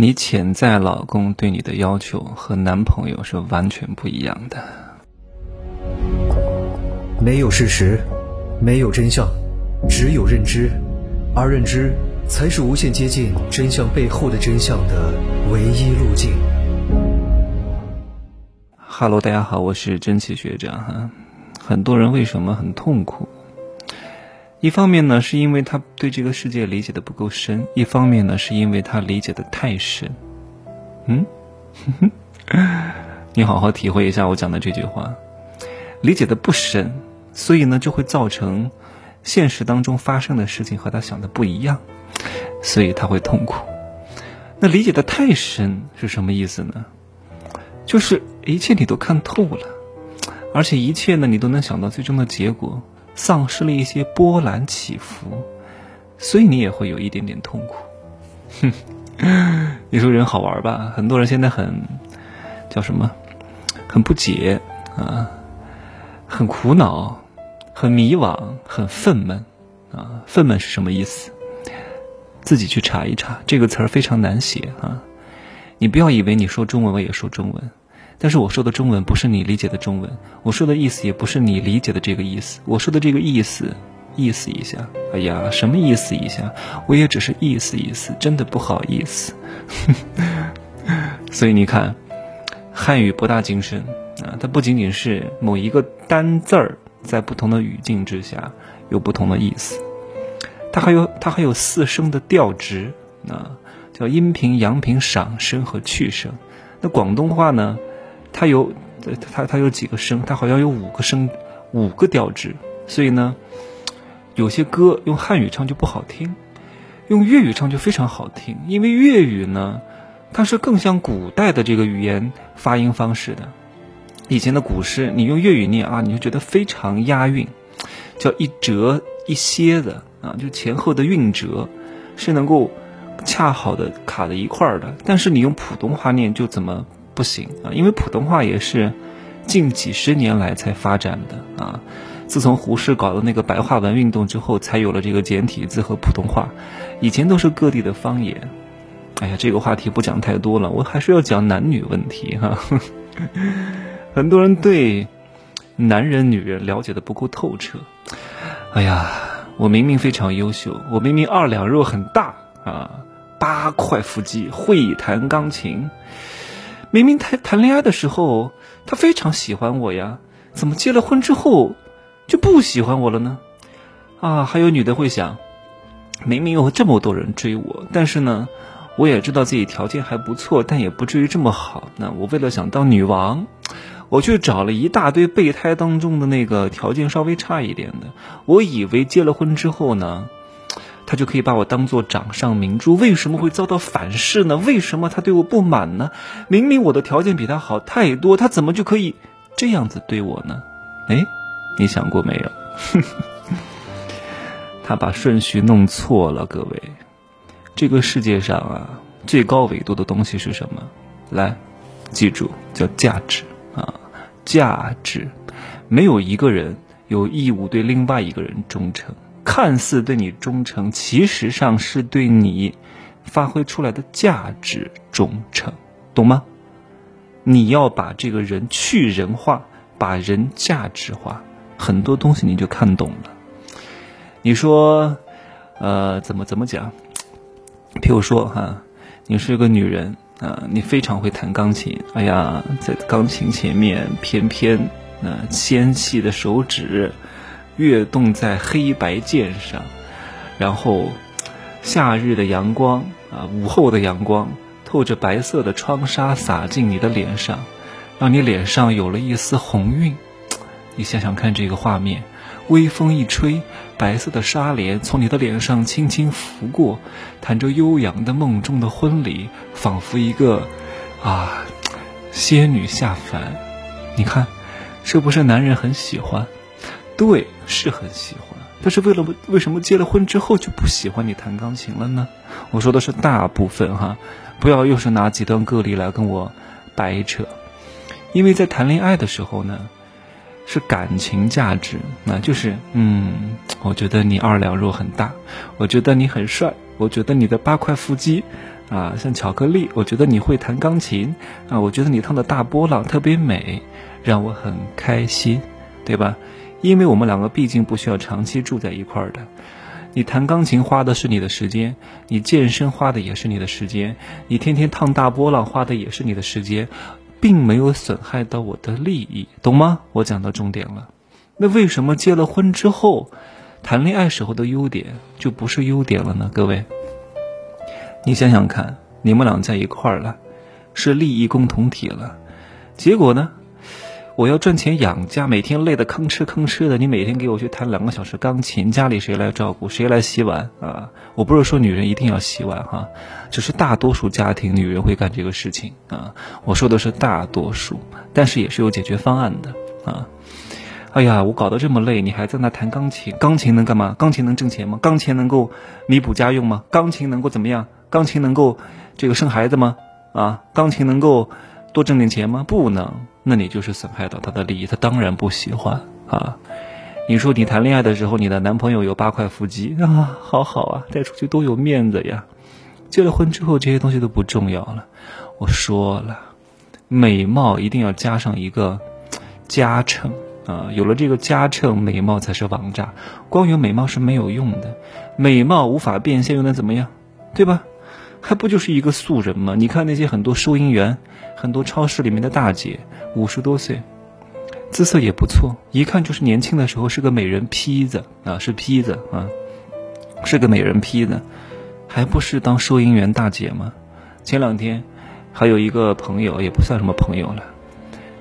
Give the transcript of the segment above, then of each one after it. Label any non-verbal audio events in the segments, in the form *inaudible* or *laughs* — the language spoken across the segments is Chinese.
你潜在老公对你的要求和男朋友是完全不一样的。没有事实，没有真相，只有认知，而认知才是无限接近真相背后的真相的唯一路径。哈喽，大家好，我是真奇学长哈。很多人为什么很痛苦？一方面呢，是因为他对这个世界理解的不够深；一方面呢，是因为他理解的太深。嗯，*laughs* 你好好体会一下我讲的这句话，理解的不深，所以呢，就会造成现实当中发生的事情和他想的不一样，所以他会痛苦。那理解的太深是什么意思呢？就是一切你都看透了，而且一切呢，你都能想到最终的结果。丧失了一些波澜起伏，所以你也会有一点点痛苦。哼，*laughs* 你说人好玩吧？很多人现在很叫什么？很不解啊，很苦恼，很迷惘，很愤懑啊。愤懑是什么意思？自己去查一查，这个词儿非常难写啊。你不要以为你说中文我也说中文。但是我说的中文不是你理解的中文，我说的意思也不是你理解的这个意思。我说的这个意思，意思一下。哎呀，什么意思一下？我也只是意思意思，真的不好意思。*laughs* 所以你看，汉语博大精深啊，它不仅仅是某一个单字儿在不同的语境之下有不同的意思，它还有它还有四声的调值啊，叫阴平、阳平、上声和去声。那广东话呢？它有，它它有几个声？它好像有五个声，五个调值。所以呢，有些歌用汉语唱就不好听，用粤语唱就非常好听。因为粤语呢，它是更像古代的这个语言发音方式的。以前的古诗，你用粤语念啊，你就觉得非常押韵，叫一折一歇的啊，就前后的韵折是能够恰好的卡在一块儿的。但是你用普通话念就怎么？不行啊，因为普通话也是近几十年来才发展的啊。自从胡适搞了那个白话文运动之后，才有了这个简体字和普通话。以前都是各地的方言。哎呀，这个话题不讲太多了，我还是要讲男女问题哈。*laughs* 很多人对男人、女人了解的不够透彻。哎呀，我明明非常优秀，我明明二两肉很大啊，八块腹肌，会弹钢琴。明明谈谈恋爱的时候，他非常喜欢我呀，怎么结了婚之后就不喜欢我了呢？啊，还有女的会想，明明有这么多人追我，但是呢，我也知道自己条件还不错，但也不至于这么好。那我为了想当女王，我去找了一大堆备胎当中的那个条件稍微差一点的。我以为结了婚之后呢。他就可以把我当做掌上明珠，为什么会遭到反噬呢？为什么他对我不满呢？明明我的条件比他好太多，他怎么就可以这样子对我呢？哎，你想过没有？*laughs* 他把顺序弄错了，各位。这个世界上啊，最高维度的东西是什么？来，记住，叫价值啊，价值。没有一个人有义务对另外一个人忠诚。看似对你忠诚，其实上是对你发挥出来的价值忠诚，懂吗？你要把这个人去人化，把人价值化，很多东西你就看懂了。你说，呃，怎么怎么讲？譬如说哈，你是个女人啊，你非常会弹钢琴，哎呀，在钢琴前面翩翩那纤细的手指。跃动在黑白键上，然后夏日的阳光啊，午后的阳光透着白色的窗纱洒进你的脸上，让你脸上有了一丝红晕。你想想看这个画面，微风一吹，白色的纱帘从你的脸上轻轻拂过，弹着悠扬的梦中的婚礼，仿佛一个啊仙女下凡。你看，是不是男人很喜欢？对，是很喜欢，但是为了为什么结了婚之后就不喜欢你弹钢琴了呢？我说的是大部分哈，不要又是拿极端个例来跟我掰扯，因为在谈恋爱的时候呢，是感情价值，那就是嗯，我觉得你二两肉很大，我觉得你很帅，我觉得你的八块腹肌啊，像巧克力。我觉得你会弹钢琴啊，我觉得你唱的大波浪特别美，让我很开心，对吧？因为我们两个毕竟不需要长期住在一块儿的。你弹钢琴花的是你的时间，你健身花的也是你的时间，你天天烫大波浪花的也是你的时间，并没有损害到我的利益，懂吗？我讲到重点了。那为什么结了婚之后，谈恋爱时候的优点就不是优点了呢？各位，你想想看，你们俩在一块儿了，是利益共同体了，结果呢？我要赚钱养家，每天累得吭哧吭哧的。你每天给我去弹两个小时钢琴，家里谁来照顾？谁来洗碗啊？我不是说女人一定要洗碗哈，只是大多数家庭女人会干这个事情啊。我说的是大多数，但是也是有解决方案的啊。哎呀，我搞得这么累，你还在那弹钢琴？钢琴能干嘛？钢琴能挣钱吗？钢琴能够弥补家用吗？钢琴能够怎么样？钢琴能够这个生孩子吗？啊，钢琴能够多挣点钱吗？不能。那你就是损害到他的利益，他当然不喜欢啊！你说你谈恋爱的时候，你的男朋友有八块腹肌啊，好好啊，带出去多有面子呀！结了婚之后，这些东西都不重要了。我说了，美貌一定要加上一个 *tsk* 加成啊！有了这个加成，美貌才是王炸。光有美貌是没有用的，美貌无法变现，又能怎么样？对吧？还不就是一个素人吗？你看那些很多收银员，很多超市里面的大姐。五十多岁，姿色也不错，一看就是年轻的时候是个美人坯子啊，是坯子啊，是个美人坯子，还不是当收银员大姐吗？前两天还有一个朋友，也不算什么朋友了，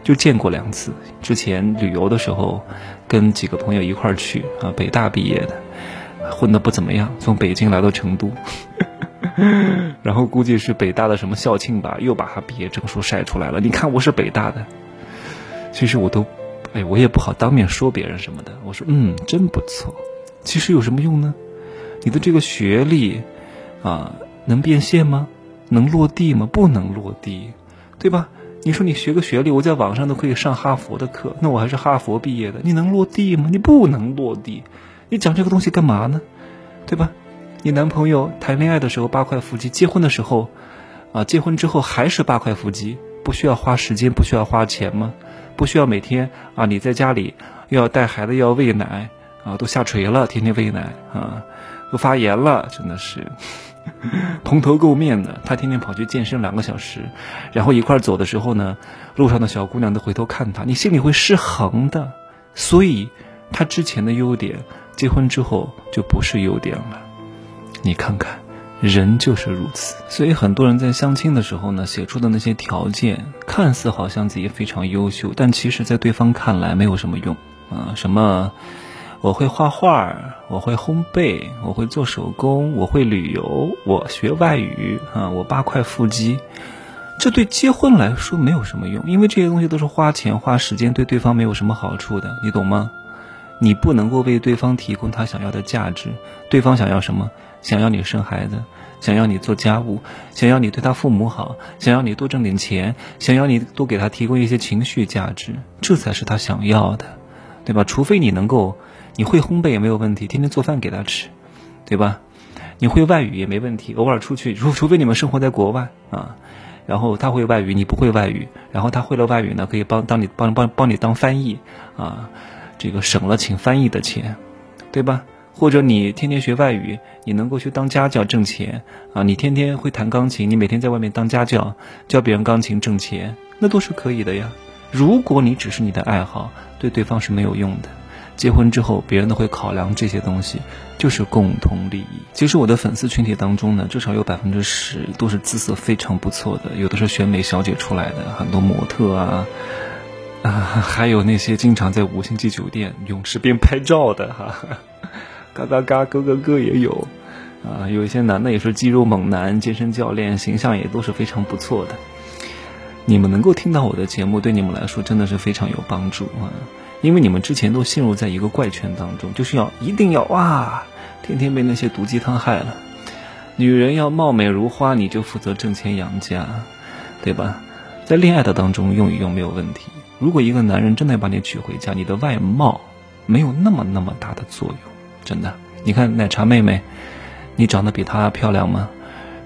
就见过两次。之前旅游的时候，跟几个朋友一块儿去啊，北大毕业的，混得不怎么样，从北京来到成都，*laughs* 然后估计是北大的什么校庆吧，又把他毕业证书晒出来了。你看我是北大的。其实我都，哎，我也不好当面说别人什么的。我说，嗯，真不错。其实有什么用呢？你的这个学历，啊，能变现吗？能落地吗？不能落地，对吧？你说你学个学历，我在网上都可以上哈佛的课，那我还是哈佛毕业的，你能落地吗？你不能落地，你讲这个东西干嘛呢？对吧？你男朋友谈恋爱的时候八块腹肌，结婚的时候，啊，结婚之后还是八块腹肌，不需要花时间，不需要花钱吗？不需要每天啊，你在家里又要带孩子，又要喂奶啊，都下垂了，天天喂奶啊，都发炎了，真的是 *laughs* 蓬头垢面的。他天天跑去健身两个小时，然后一块走的时候呢，路上的小姑娘都回头看他，你心里会失衡的。所以，他之前的优点，结婚之后就不是优点了。你看看。人就是如此，所以很多人在相亲的时候呢，写出的那些条件，看似好像自己非常优秀，但其实，在对方看来没有什么用啊。什么，我会画画，我会烘焙，我会做手工，我会旅游，我学外语啊，我八块腹肌，这对结婚来说没有什么用，因为这些东西都是花钱花时间，对对方没有什么好处的，你懂吗？你不能够为对方提供他想要的价值，对方想要什么？想要你生孩子，想要你做家务，想要你对他父母好，想要你多挣点钱，想要你多给他提供一些情绪价值，这才是他想要的，对吧？除非你能够，你会烘焙也没有问题，天天做饭给他吃，对吧？你会外语也没问题，偶尔出去，除除非你们生活在国外啊，然后他会外语，你不会外语，然后他会了外语呢，可以帮当你帮帮帮你当翻译啊，这个省了请翻译的钱，对吧？或者你天天学外语，你能够去当家教挣钱啊？你天天会弹钢琴，你每天在外面当家教教别人钢琴挣钱，那都是可以的呀。如果你只是你的爱好，对对方是没有用的。结婚之后，别人都会考量这些东西，就是共同利益。其实我的粉丝群体当中呢，至少有百分之十都是姿色非常不错的，有的是选美小姐出来的，很多模特啊啊，还有那些经常在五星级酒店泳池边拍照的哈。*laughs* 嘎嘎嘎，哥哥哥也有，啊，有一些男的也是肌肉猛男，健身教练，形象也都是非常不错的。你们能够听到我的节目，对你们来说真的是非常有帮助啊！因为你们之前都陷入在一个怪圈当中，就是要一定要哇，天天被那些毒鸡汤害了。女人要貌美如花，你就负责挣钱养家，对吧？在恋爱的当中用一用没有问题。如果一个男人真的要把你娶回家，你的外貌没有那么那么大的作用。真的，你看奶茶妹妹，你长得比她漂亮吗？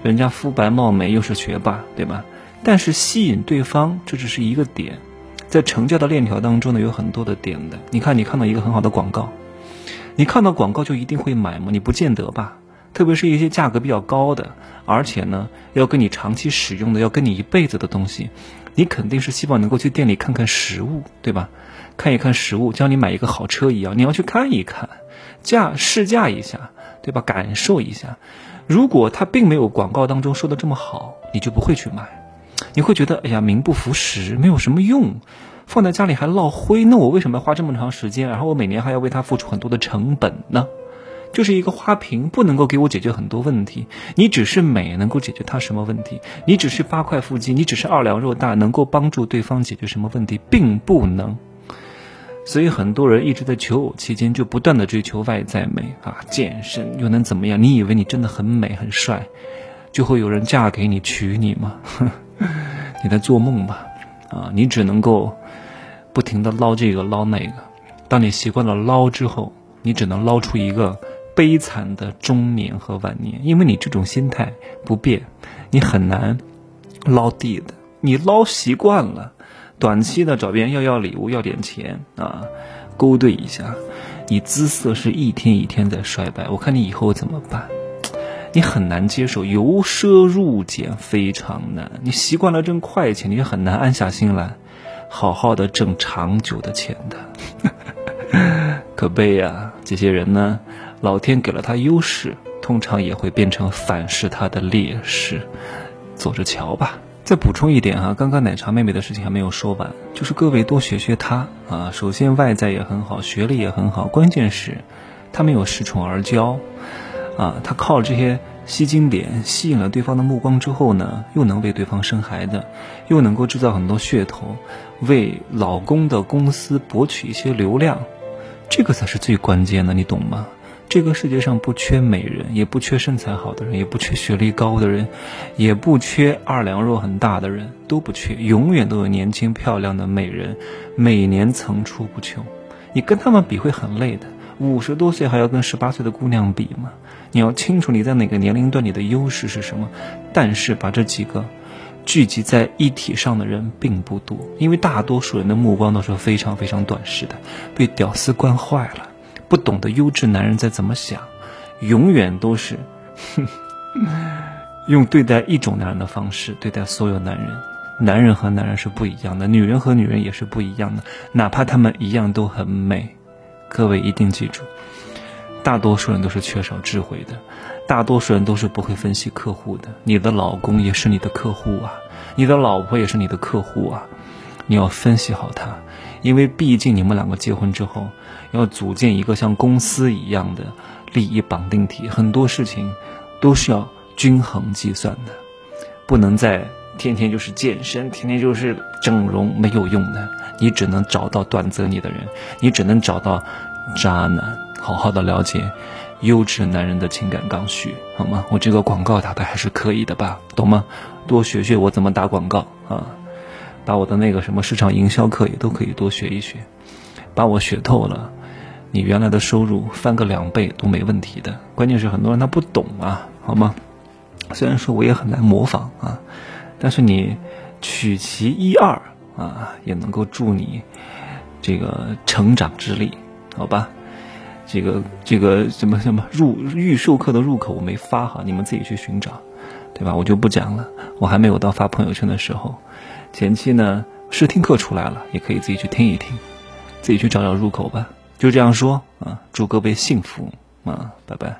人家肤白貌美，又是学霸，对吧？但是吸引对方，这只是一个点，在成交的链条当中呢，有很多的点的。你看，你看到一个很好的广告，你看到广告就一定会买吗？你不见得吧。特别是一些价格比较高的，而且呢要跟你长期使用的，要跟你一辈子的东西，你肯定是希望能够去店里看看实物，对吧？看一看实物，像你买一个好车一样，你要去看一看，驾试驾一下，对吧？感受一下。如果它并没有广告当中说的这么好，你就不会去买。你会觉得，哎呀，名不符实，没有什么用，放在家里还落灰，那我为什么要花这么长时间？然后我每年还要为它付出很多的成本呢？就是一个花瓶，不能够给我解决很多问题。你只是美，能够解决他什么问题？你只是八块腹肌，你只是二两肉大，能够帮助对方解决什么问题，并不能。所以很多人一直在求偶期间就不断的追求外在美啊，健身又能怎么样？你以为你真的很美很帅，就会有人嫁给你娶你吗？*laughs* 你在做梦吧？啊，你只能够不停的捞这个捞那个。当你习惯了捞之后，你只能捞出一个。悲惨的中年和晚年，因为你这种心态不变，你很难捞地的。你捞习惯了，短期的找别人要要礼物、要点钱啊，勾兑一下，你姿色是一天一天在衰败。我看你以后怎么办？*laughs* 你很难接受，由奢入俭非常难。你习惯了挣快钱，你就很难安下心来，好好的挣长久的钱的。*laughs* 可悲呀，这些人呢？老天给了他优势，通常也会变成反噬他的劣势，走着瞧吧。再补充一点哈，刚刚奶茶妹妹的事情还没有说完，就是各位多学学她啊。首先外在也很好，学历也很好，关键是她没有恃宠而骄啊。她靠这些吸金点吸引了对方的目光之后呢，又能为对方生孩子，又能够制造很多噱头，为老公的公司博取一些流量，这个才是最关键的，你懂吗？这个世界上不缺美人，也不缺身材好的人，也不缺学历高的人，也不缺二两肉很大的人，都不缺，永远都有年轻漂亮的美人，每年层出不穷。你跟他们比会很累的，五十多岁还要跟十八岁的姑娘比吗？你要清楚你在哪个年龄段你的优势是什么。但是把这几个聚集在一体上的人并不多，因为大多数人的目光都是非常非常短视的，被屌丝惯坏了。不懂得优质男人在怎么想，永远都是 *laughs* 用对待一种男人的方式对待所有男人。男人和男人是不一样的，女人和女人也是不一样的，哪怕他们一样都很美。各位一定记住，大多数人都是缺少智慧的，大多数人都是不会分析客户的。你的老公也是你的客户啊，你的老婆也是你的客户啊，你要分析好他。因为毕竟你们两个结婚之后，要组建一个像公司一样的利益绑定体，很多事情都是要均衡计算的，不能再天天就是健身，天天就是整容，没有用的。你只能找到短择你的人，你只能找到渣男，好好的了解优质男人的情感刚需，好吗？我这个广告打的还是可以的吧，懂吗？多学学我怎么打广告啊。把我的那个什么市场营销课也都可以多学一学，把我学透了，你原来的收入翻个两倍都没问题的。关键是很多人他不懂啊，好吗？虽然说我也很难模仿啊，但是你取其一二啊，也能够助你这个成长之力，好吧？这个这个什么什么入预授课的入口我没发哈，你们自己去寻找，对吧？我就不讲了，我还没有到发朋友圈的时候。前期呢，试听课出来了，也可以自己去听一听，自己去找找入口吧。就这样说啊，祝各位幸福啊，拜拜。